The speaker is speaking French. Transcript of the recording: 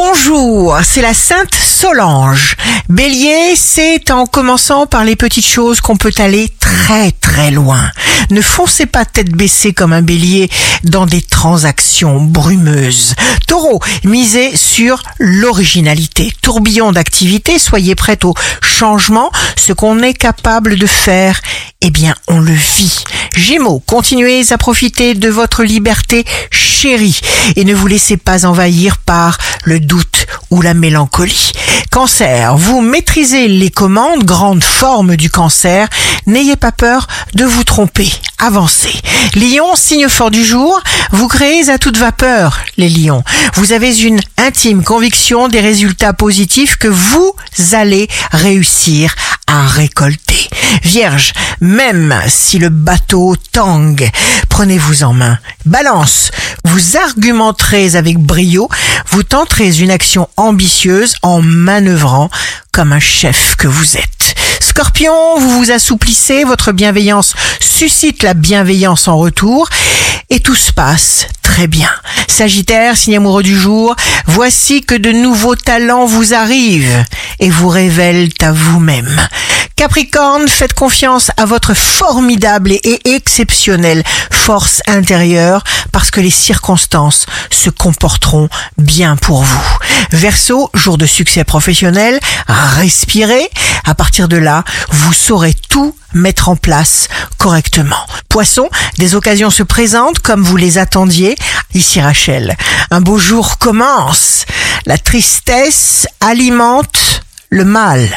Bonjour, c'est la Sainte Solange. Bélier, c'est en commençant par les petites choses qu'on peut aller très très loin. Ne foncez pas tête baissée comme un bélier dans des transactions brumeuses. Taureau, misez sur l'originalité. Tourbillon d'activité, soyez prêt au changement. Ce qu'on est capable de faire, eh bien, on le vit. Gémeaux, continuez à profiter de votre liberté chérie et ne vous laissez pas envahir par le doute ou la mélancolie. Cancer, vous maîtrisez les commandes, grande forme du cancer. N'ayez pas peur de vous tromper. Avancez. Lion, signe fort du jour, vous créez à toute vapeur, les lions. Vous avez une intime conviction des résultats positifs que vous allez réussir à récolter. Vierge, même si le bateau tangue, prenez-vous en main. Balance, vous argumenterez avec brio, vous tenterez une action ambitieuse en manœuvrant comme un chef que vous êtes. Scorpion, vous vous assouplissez, votre bienveillance suscite la bienveillance en retour et tout se passe très bien. Sagittaire, signe amoureux du jour, voici que de nouveaux talents vous arrivent et vous révèlent à vous-même. Capricorne, faites confiance à votre formidable et exceptionnelle force intérieure parce que les circonstances se comporteront bien pour vous. Verseau, jour de succès professionnel, respirez. À partir de là, vous saurez tout mettre en place correctement. Poisson, des occasions se présentent comme vous les attendiez. Ici Rachel, un beau jour commence. La tristesse alimente le mal.